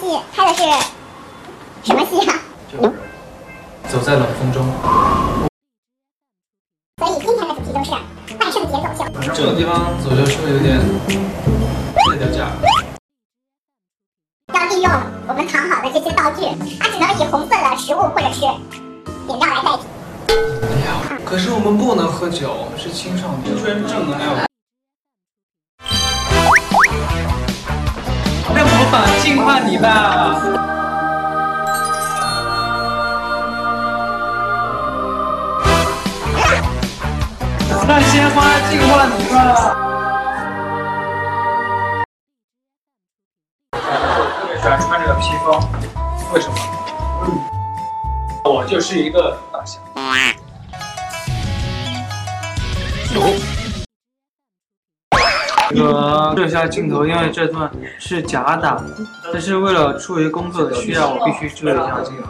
戏拍的是什么戏啊？就是走在冷风中。所以今天的主题就是万圣节走秀。这种地方走秀是不是有点太掉价？要利用我们藏好的这些道具，它只能以红色的食物或者是饮料来代替。哎呀，可是我们不能喝酒，我们是青少年，真正的爱你吧。让鲜花净化你吧。我特别喜欢穿这个披风，为什么？我就是一个大象。这这个这下镜头，因为这段是假打，但是为了出于工作的需要，我必须遮一下镜头。